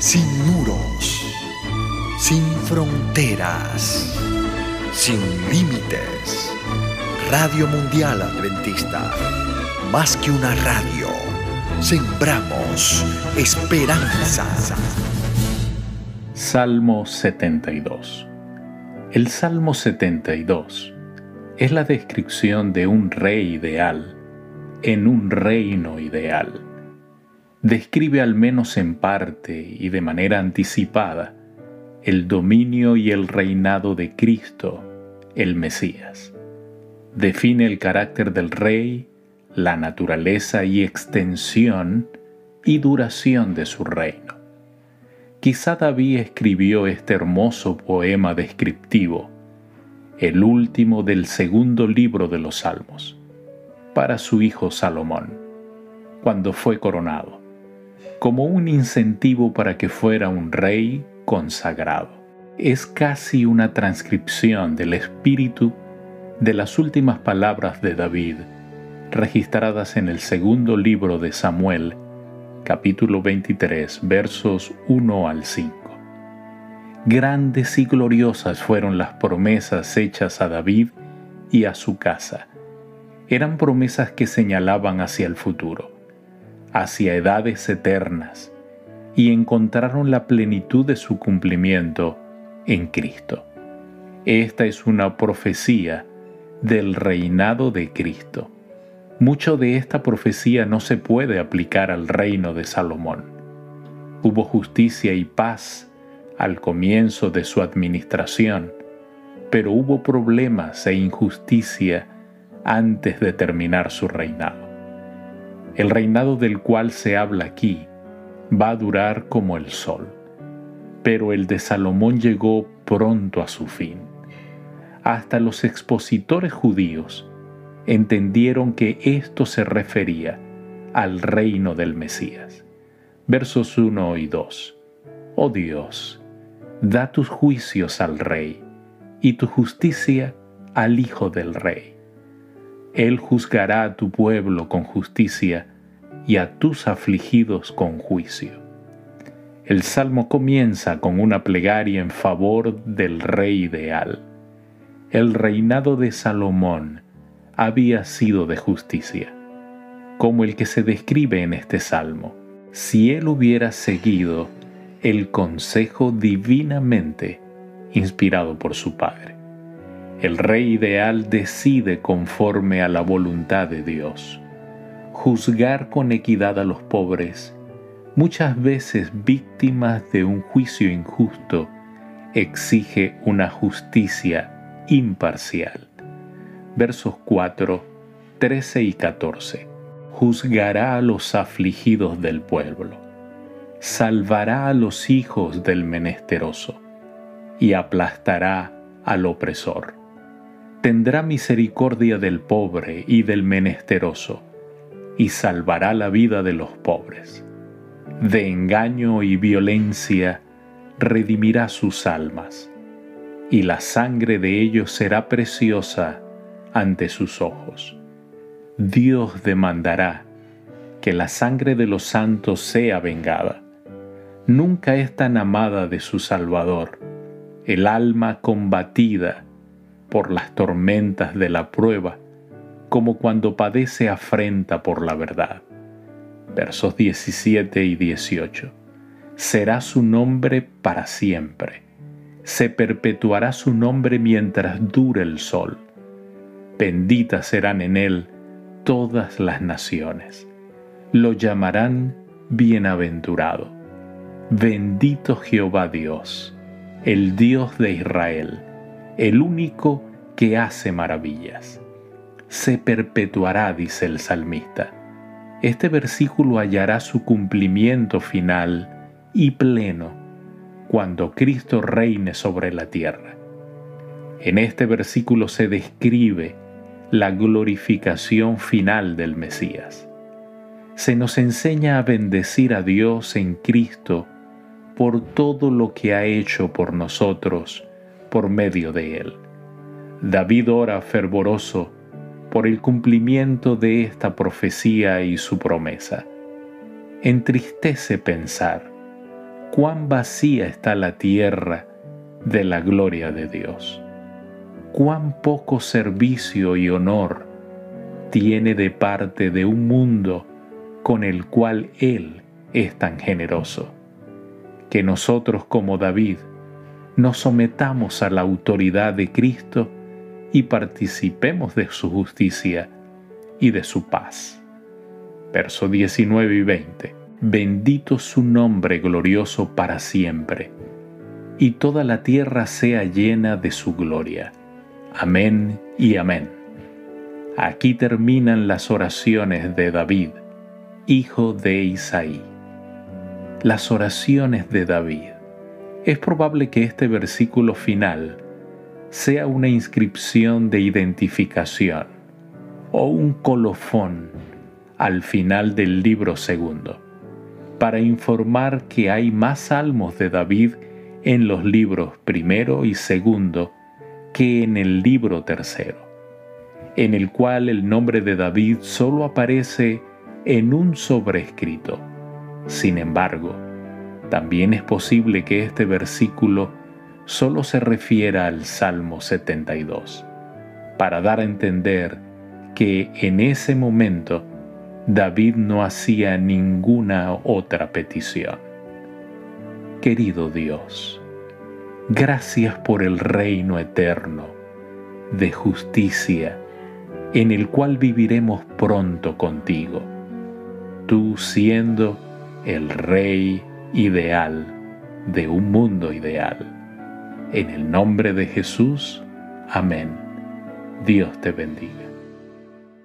sin muros, sin fronteras, sin límites. Radio Mundial Adventista, más que una radio, sembramos esperanza. Salmo 72. El Salmo 72 es la descripción de un rey ideal en un reino ideal describe al menos en parte y de manera anticipada el dominio y el reinado de Cristo, el Mesías. Define el carácter del rey, la naturaleza y extensión y duración de su reino. Quizá David escribió este hermoso poema descriptivo, el último del segundo libro de los Salmos, para su hijo Salomón, cuando fue coronado como un incentivo para que fuera un rey consagrado. Es casi una transcripción del espíritu de las últimas palabras de David, registradas en el segundo libro de Samuel, capítulo 23, versos 1 al 5. Grandes y gloriosas fueron las promesas hechas a David y a su casa. Eran promesas que señalaban hacia el futuro hacia edades eternas y encontraron la plenitud de su cumplimiento en Cristo. Esta es una profecía del reinado de Cristo. Mucho de esta profecía no se puede aplicar al reino de Salomón. Hubo justicia y paz al comienzo de su administración, pero hubo problemas e injusticia antes de terminar su reinado. El reinado del cual se habla aquí va a durar como el sol, pero el de Salomón llegó pronto a su fin. Hasta los expositores judíos entendieron que esto se refería al reino del Mesías. Versos 1 y 2. Oh Dios, da tus juicios al rey y tu justicia al hijo del rey él juzgará a tu pueblo con justicia y a tus afligidos con juicio. El salmo comienza con una plegaria en favor del rey ideal. El reinado de Salomón había sido de justicia, como el que se describe en este salmo, si él hubiera seguido el consejo divinamente inspirado por su padre. El rey ideal decide conforme a la voluntad de Dios. Juzgar con equidad a los pobres, muchas veces víctimas de un juicio injusto, exige una justicia imparcial. Versos 4, 13 y 14. Juzgará a los afligidos del pueblo, salvará a los hijos del menesteroso y aplastará al opresor tendrá misericordia del pobre y del menesteroso, y salvará la vida de los pobres. De engaño y violencia redimirá sus almas, y la sangre de ellos será preciosa ante sus ojos. Dios demandará que la sangre de los santos sea vengada. Nunca es tan amada de su Salvador, el alma combatida, por las tormentas de la prueba, como cuando padece afrenta por la verdad. Versos 17 y 18. Será su nombre para siempre. Se perpetuará su nombre mientras dure el sol. Benditas serán en él todas las naciones. Lo llamarán bienaventurado. Bendito Jehová Dios, el Dios de Israel el único que hace maravillas. Se perpetuará, dice el salmista. Este versículo hallará su cumplimiento final y pleno cuando Cristo reine sobre la tierra. En este versículo se describe la glorificación final del Mesías. Se nos enseña a bendecir a Dios en Cristo por todo lo que ha hecho por nosotros por medio de él. David ora fervoroso por el cumplimiento de esta profecía y su promesa. Entristece pensar cuán vacía está la tierra de la gloria de Dios. Cuán poco servicio y honor tiene de parte de un mundo con el cual Él es tan generoso. Que nosotros como David nos sometamos a la autoridad de Cristo y participemos de su justicia y de su paz. Verso 19 y 20. Bendito su nombre glorioso para siempre, y toda la tierra sea llena de su gloria. Amén y amén. Aquí terminan las oraciones de David, hijo de Isaí. Las oraciones de David. Es probable que este versículo final sea una inscripción de identificación o un colofón al final del libro segundo para informar que hay más salmos de David en los libros primero y segundo que en el libro tercero, en el cual el nombre de David solo aparece en un sobrescrito. Sin embargo, también es posible que este versículo solo se refiera al Salmo 72, para dar a entender que en ese momento David no hacía ninguna otra petición. Querido Dios, gracias por el reino eterno de justicia en el cual viviremos pronto contigo, tú siendo el rey ideal de un mundo ideal. En el nombre de Jesús, amén. Dios te bendiga.